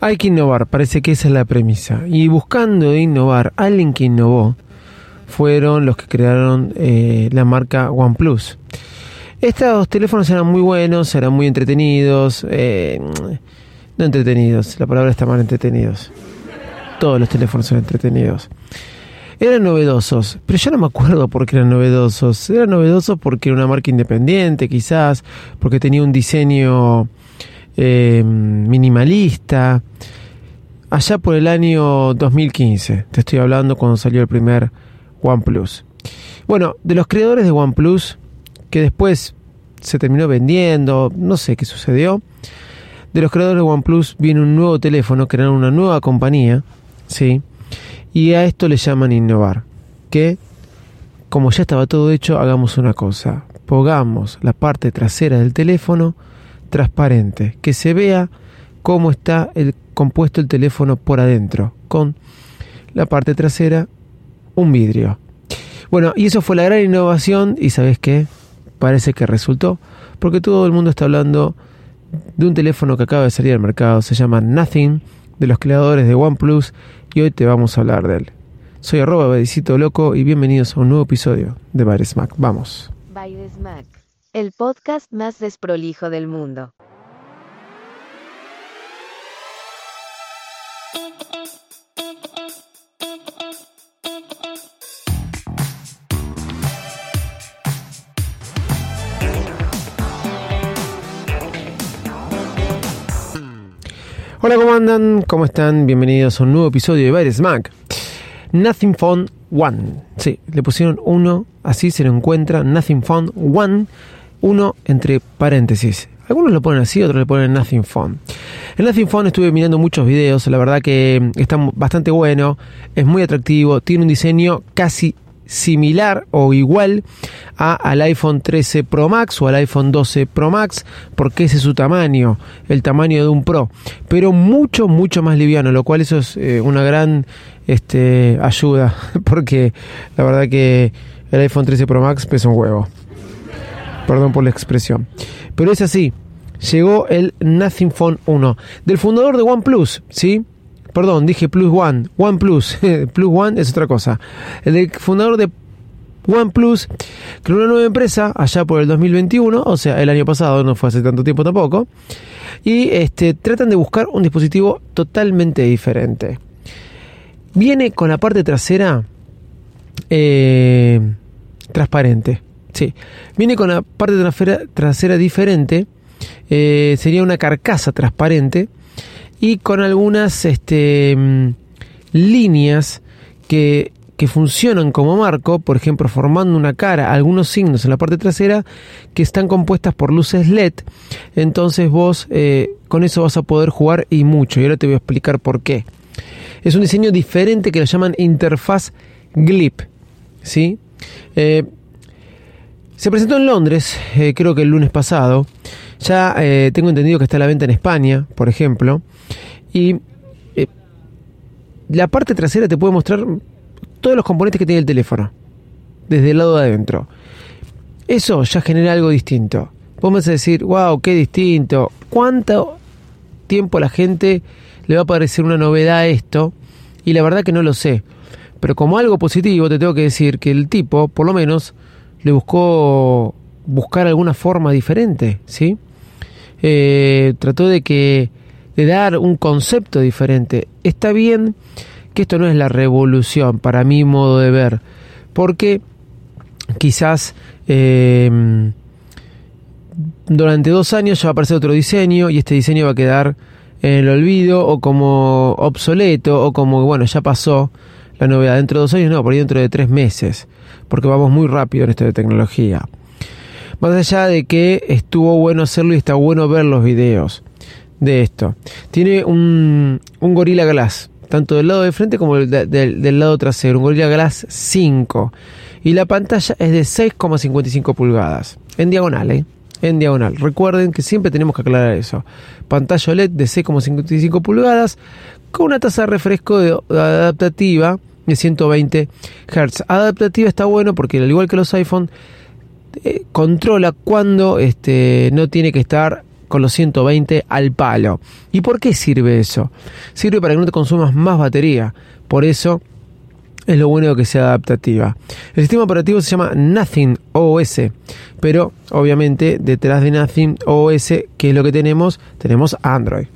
Hay que innovar, parece que esa es la premisa. Y buscando innovar, alguien que innovó fueron los que crearon eh, la marca OnePlus. Estos teléfonos eran muy buenos, eran muy entretenidos. Eh, no entretenidos, la palabra está mal entretenidos. Todos los teléfonos son entretenidos. Eran novedosos, pero yo no me acuerdo por qué eran novedosos. Eran novedosos porque era una marca independiente, quizás, porque tenía un diseño eh, minimalista. Allá por el año 2015, te estoy hablando cuando salió el primer OnePlus. Bueno, de los creadores de OnePlus, que después se terminó vendiendo, no sé qué sucedió. De los creadores de OnePlus viene un nuevo teléfono, crearon una nueva compañía, ¿sí? Y a esto le llaman innovar. Que, como ya estaba todo hecho, hagamos una cosa. Pongamos la parte trasera del teléfono transparente, que se vea cómo está el compuesto el teléfono por adentro, con la parte trasera un vidrio. Bueno, y eso fue la gran innovación y sabes qué, parece que resultó, porque todo el mundo está hablando de un teléfono que acaba de salir al mercado, se llama Nothing, de los creadores de OnePlus, y hoy te vamos a hablar de él. Soy arroba Badicito Loco y bienvenidos a un nuevo episodio de Baires Mac. Vamos. El podcast más desprolijo del mundo. Hola, ¿cómo andan? ¿Cómo están? Bienvenidos a un nuevo episodio de Baires Mac. Nothing Phone One. Sí, le pusieron uno, así se lo encuentra. Nothing Phone One, uno entre paréntesis. Algunos lo ponen así, otros le ponen Nothing Phone. En Nothing Phone estuve mirando muchos videos, la verdad que está bastante bueno, es muy atractivo, tiene un diseño casi similar o igual al iPhone 13 Pro Max o al iPhone 12 Pro Max, porque ese es su tamaño, el tamaño de un Pro, pero mucho, mucho más liviano, lo cual eso es eh, una gran este, ayuda, porque la verdad que el iPhone 13 Pro Max pesa un huevo. Perdón por la expresión. Pero es así. Llegó el Nothing Phone 1 del fundador de OnePlus, ¿sí? Perdón, dije Plus One. OnePlus. Plus One es otra cosa. El fundador de OnePlus creó una nueva empresa allá por el 2021, o sea, el año pasado, no fue hace tanto tiempo tampoco. Y este, tratan de buscar un dispositivo totalmente diferente. Viene con la parte trasera eh, transparente. Sí, viene con la parte trasera, diferente. Eh, sería una carcasa transparente y con algunas este, mm, líneas que, que, funcionan como marco, por ejemplo, formando una cara, algunos signos en la parte trasera que están compuestas por luces LED. Entonces vos eh, con eso vas a poder jugar y mucho. Y ahora te voy a explicar por qué. Es un diseño diferente que lo llaman interfaz GLIP. ¿sí? Eh, se presentó en Londres, eh, creo que el lunes pasado. Ya eh, tengo entendido que está a la venta en España, por ejemplo. Y eh, la parte trasera te puede mostrar todos los componentes que tiene el teléfono. Desde el lado de adentro. Eso ya genera algo distinto. Vos me vas a decir, wow, qué distinto. ¿Cuánto tiempo a la gente le va a parecer una novedad esto? Y la verdad que no lo sé. Pero como algo positivo te tengo que decir que el tipo, por lo menos, le buscó buscar alguna forma diferente, ¿sí? Eh, trató de que de dar un concepto diferente. Está bien que esto no es la revolución para mi modo de ver, porque quizás eh, durante dos años ya va a aparecer otro diseño y este diseño va a quedar en el olvido o como obsoleto o como, bueno, ya pasó la novedad. Dentro de dos años, no, por ahí dentro de tres meses, porque vamos muy rápido en esto de tecnología. Más allá de que estuvo bueno hacerlo y está bueno ver los videos. de esto. Tiene un, un Gorilla Glass, tanto del lado de frente como del, del, del lado trasero, un Gorilla Glass 5. Y la pantalla es de 6,55 pulgadas, en diagonal, ¿eh? En diagonal. Recuerden que siempre tenemos que aclarar eso. Pantalla OLED de 6,55 pulgadas con una tasa de refresco de, adaptativa de 120 Hz. Adaptativa está bueno porque al igual que los iPhone eh, controla cuando este, no tiene que estar con los 120 al palo. ¿Y por qué sirve eso? Sirve para que no te consumas más batería. Por eso es lo bueno que sea adaptativa. El sistema operativo se llama Nothing OS, pero obviamente detrás de Nothing OS, ¿qué es lo que tenemos? Tenemos Android.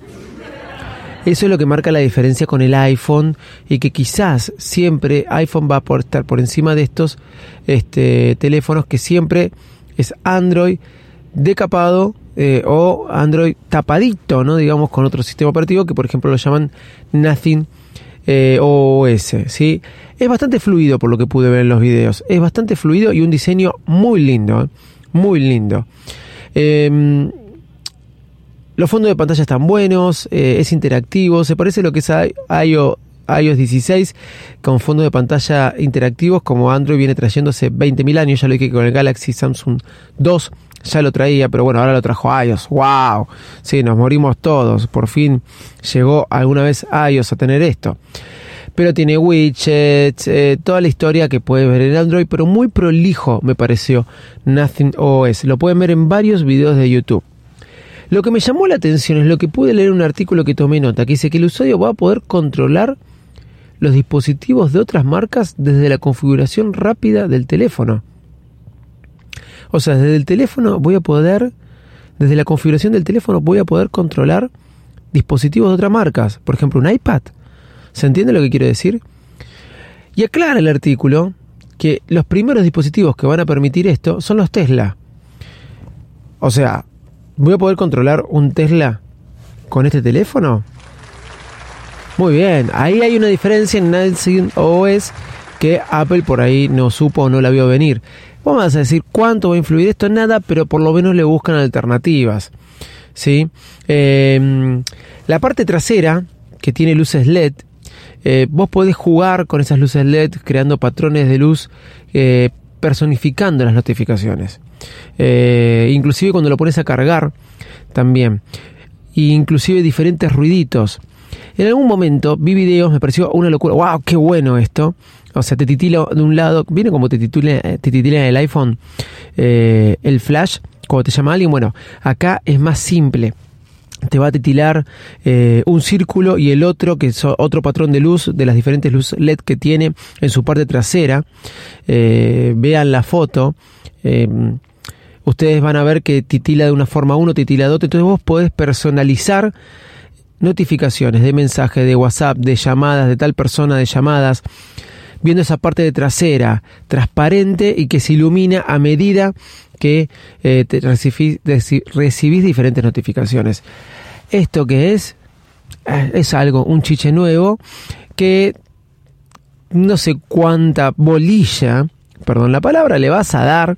Eso es lo que marca la diferencia con el iPhone y que quizás siempre iPhone va a estar por encima de estos este, teléfonos que siempre es Android decapado eh, o Android tapadito, ¿no? Digamos con otro sistema operativo que por ejemplo lo llaman Nothing eh, OS, ¿sí? Es bastante fluido por lo que pude ver en los videos. Es bastante fluido y un diseño muy lindo, ¿eh? muy lindo. Los fondos de pantalla están buenos, eh, es interactivo, se parece a lo que es iOS, iOS 16 con fondos de pantalla interactivos como Android viene trayendo hace 20.000 años, ya lo dije con el Galaxy Samsung 2 ya lo traía, pero bueno, ahora lo trajo iOS. ¡Wow! Sí, nos morimos todos. Por fin llegó alguna vez iOS a tener esto. Pero tiene widgets, eh, toda la historia que puedes ver en Android, pero muy prolijo me pareció Nothing OS. Lo pueden ver en varios videos de YouTube. Lo que me llamó la atención es lo que pude leer en un artículo que tomé nota, que dice que el usuario va a poder controlar los dispositivos de otras marcas desde la configuración rápida del teléfono. O sea, desde el teléfono voy a poder, desde la configuración del teléfono voy a poder controlar dispositivos de otras marcas. Por ejemplo, un iPad. ¿Se entiende lo que quiero decir? Y aclara el artículo que los primeros dispositivos que van a permitir esto son los Tesla. O sea, ¿Voy a poder controlar un Tesla con este teléfono? Muy bien, ahí hay una diferencia en Nothing OS que Apple por ahí no supo o no la vio venir. Vamos a decir cuánto va a influir esto, nada, pero por lo menos le buscan alternativas. ¿sí? Eh, la parte trasera, que tiene luces LED, eh, vos podés jugar con esas luces LED creando patrones de luz eh, personificando las notificaciones. Eh, inclusive cuando lo pones a cargar también. Inclusive diferentes ruiditos. En algún momento vi videos, me pareció una locura. ¡Wow! ¡Qué bueno esto! O sea, te titila de un lado, viene como te titula, te titila el iPhone, eh, el flash, cuando te llama alguien. Bueno, acá es más simple te va a titilar eh, un círculo y el otro, que es otro patrón de luz de las diferentes luces LED que tiene en su parte trasera. Eh, vean la foto. Eh, ustedes van a ver que titila de una forma uno, titila de otra. Entonces vos podés personalizar notificaciones de mensajes, de WhatsApp, de llamadas, de tal persona, de llamadas viendo esa parte de trasera transparente y que se ilumina a medida que eh, te recibís, recibís diferentes notificaciones. ¿Esto que es? Eh, es algo, un chiche nuevo que no sé cuánta bolilla, perdón la palabra, le vas a dar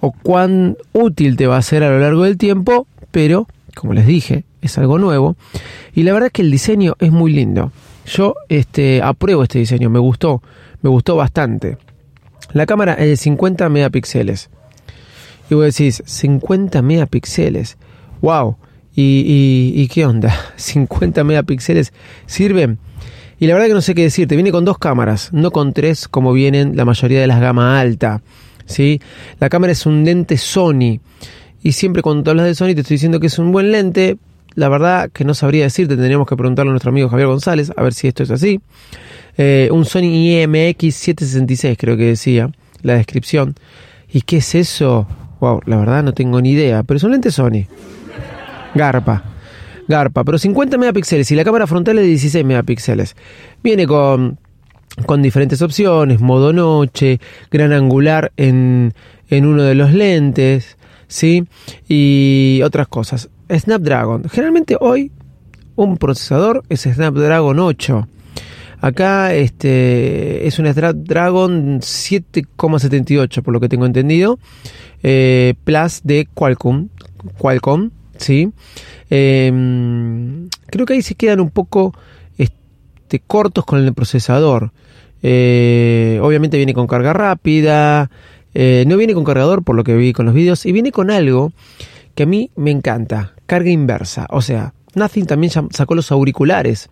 o cuán útil te va a ser a lo largo del tiempo, pero como les dije, es algo nuevo y la verdad es que el diseño es muy lindo. Yo este apruebo este diseño, me gustó, me gustó bastante. La cámara es de 50 megapíxeles. Y vos decís, 50 megapíxeles. ¡Wow! ¿Y, y, qué onda? ¿50 megapíxeles sirven? Y la verdad que no sé qué decirte. Viene con dos cámaras, no con tres como vienen la mayoría de las gama alta. ¿Sí? La cámara es un lente Sony. Y siempre cuando hablas de Sony te estoy diciendo que es un buen lente. La verdad que no sabría decirte, tendríamos que preguntarle a nuestro amigo Javier González a ver si esto es así. Eh, un Sony IMX 766 creo que decía la descripción. ¿Y qué es eso? Wow, la verdad no tengo ni idea, pero es un lente Sony. Garpa. Garpa, pero 50 megapíxeles y la cámara frontal es de 16 megapíxeles. Viene con, con diferentes opciones, modo noche, gran angular en, en uno de los lentes, ¿sí? Y otras cosas. Snapdragon. Generalmente hoy un procesador es Snapdragon 8. Acá este es un Snapdragon 7,78 por lo que tengo entendido. Eh, Plus de Qualcomm. Qualcomm, ¿sí? Em, creo que ahí se quedan un poco este, cortos con el procesador. Eh, obviamente viene con carga rápida, eh, no viene con cargador por lo que vi con los vídeos, y viene con algo que a mí me encanta, carga inversa. O sea, Nothing también sacó los auriculares.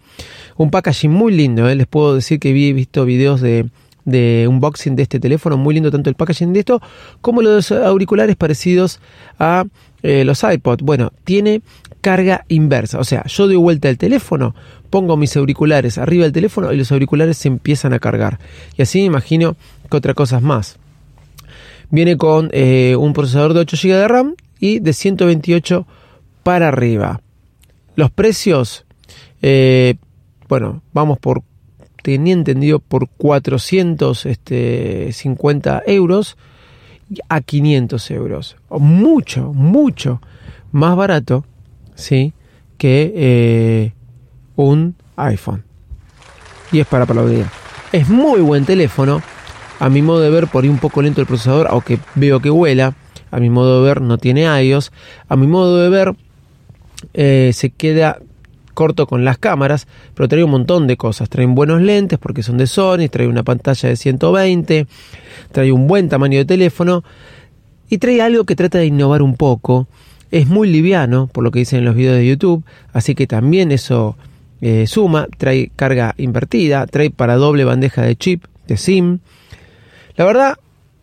Un packaging muy lindo, ¿eh? les puedo decir que he visto videos de, de unboxing de este teléfono, muy lindo tanto el packaging de esto como los auriculares parecidos a los iPod. Bueno, tiene carga inversa, o sea, yo doy vuelta el teléfono, pongo mis auriculares arriba del teléfono y los auriculares se empiezan a cargar. Y así me imagino que otra cosa más. Viene con eh, un procesador de 8 GB de RAM y de 128 para arriba. Los precios, eh, bueno, vamos por, tenía entendido, por 450 este, euros a 500 euros. Mucho, mucho más barato, ¿sí? Que eh, un iPhone. Y es para aplaudir. Es muy buen teléfono. A mi modo de ver, por ahí un poco lento el procesador, aunque veo que vuela. A mi modo de ver, no tiene iOS. A mi modo de ver, eh, se queda corto con las cámaras, pero trae un montón de cosas. Trae buenos lentes porque son de Sony, trae una pantalla de 120, trae un buen tamaño de teléfono y trae algo que trata de innovar un poco. Es muy liviano, por lo que dicen en los videos de YouTube, así que también eso eh, suma. Trae carga invertida, trae para doble bandeja de chip, de SIM. La verdad,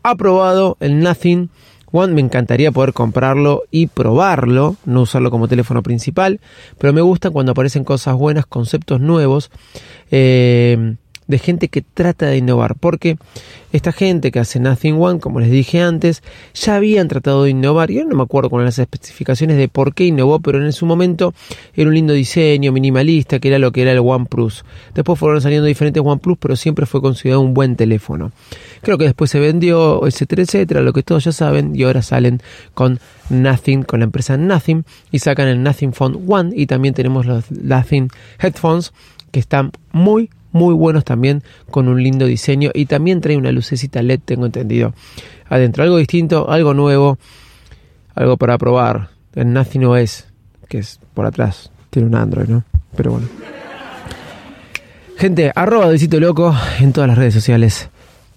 ha probado el Nothing One me encantaría poder comprarlo y probarlo, no usarlo como teléfono principal, pero me gusta cuando aparecen cosas buenas, conceptos nuevos. Eh, de gente que trata de innovar, porque esta gente que hace Nothing One, como les dije antes, ya habían tratado de innovar, y no me acuerdo con las especificaciones de por qué innovó, pero en su momento era un lindo diseño, minimalista, que era lo que era el OnePlus. Después fueron saliendo diferentes OnePlus, pero siempre fue considerado un buen teléfono. Creo que después se vendió, etcétera, etcétera, lo que todos ya saben, y ahora salen con Nothing, con la empresa Nothing, y sacan el Nothing Phone One, y también tenemos los Nothing Headphones, que están muy, muy buenos también con un lindo diseño y también trae una lucecita LED, tengo entendido. Adentro, algo distinto, algo nuevo, algo para probar. El Nothing OS, que es por atrás, tiene un Android, ¿no? Pero bueno. Gente, arroba Luisito Loco en todas las redes sociales.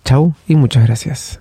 Chau y muchas gracias.